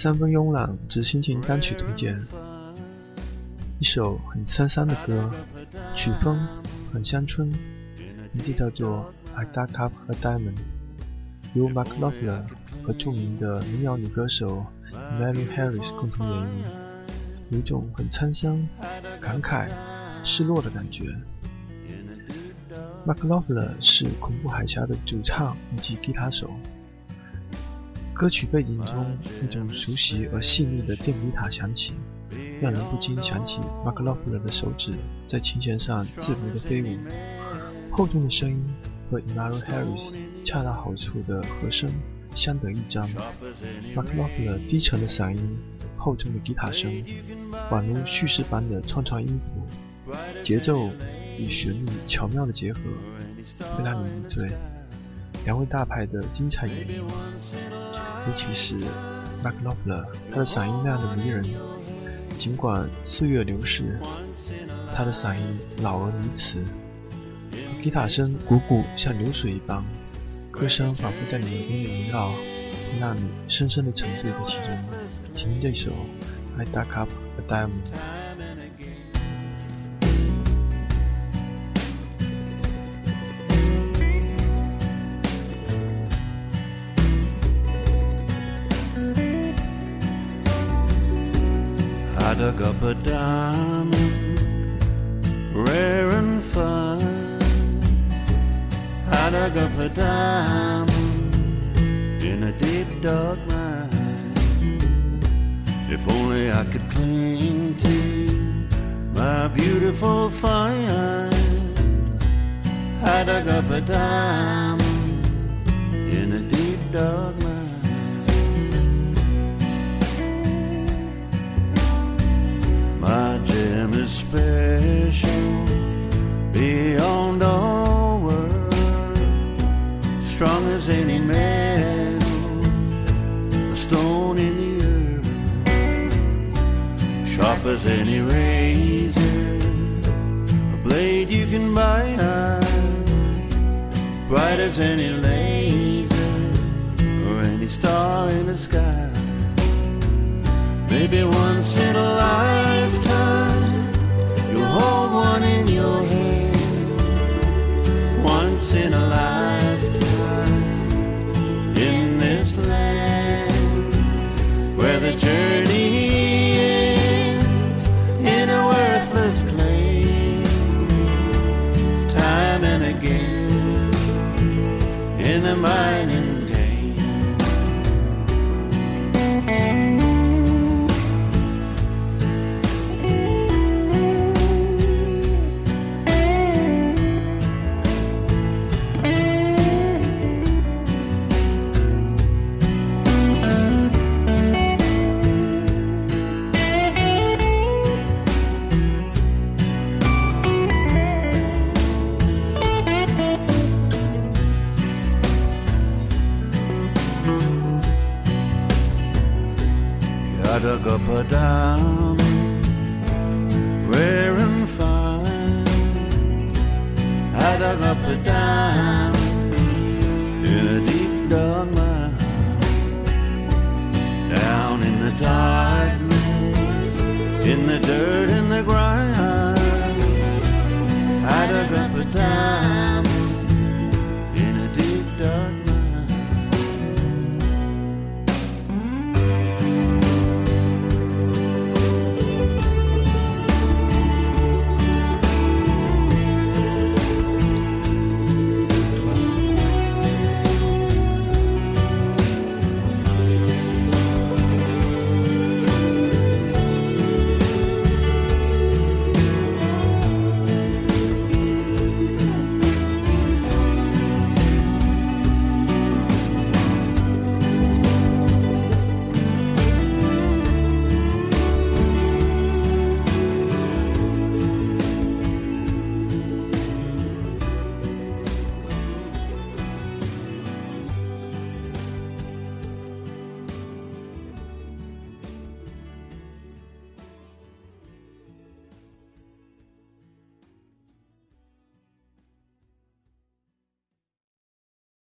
三分慵懒之心情单曲推荐，一首很沧桑的歌，曲风很乡村，名字叫做《I Dug Up a Diamond》，由 Mark Knopfler 和著名的民谣女歌手 Mary Harris 共同演绎，有一种很沧桑、感慨、失落的感觉。Mark Knopfler 是恐怖海峡的主唱以及吉他手。歌曲背景中，一种熟悉而细腻的电吉他响起，让人不禁想起 Mark Knopfler 的手指在琴弦上自如的飞舞。厚重的声音和 Mary Harris 恰到好处的和声相得益彰。Mark Knopfler 低沉的嗓音、厚重的吉他声，宛如叙事般的串串音符，节奏。与旋律巧妙的结合，会让你迷醉。两位大牌的精彩演绎，尤其是 m a c l o f l e r 他的嗓音那样的迷人。尽管岁月流逝，他的嗓音老而弥迟。吉他声汩汩像流水一般，歌声仿佛在你耳边萦绕，让你深深的沉醉在其中。请听这首《I Duck Up a Diamond》。I dug up a diamond, rare and fine. I dug up a diamond in a deep dark mine. If only I could cling to my beautiful find. I dug up a diamond in a deep dark night. Special beyond all words, strong as any metal, a stone in the earth, sharp as any razor, a blade you can buy, bright as any laser, or any star in the sky. Maybe once in I dug up a diamond, rare and fine. I dug up a diamond in a deep dark mine. Down in the darkness, in the dirt and the ground.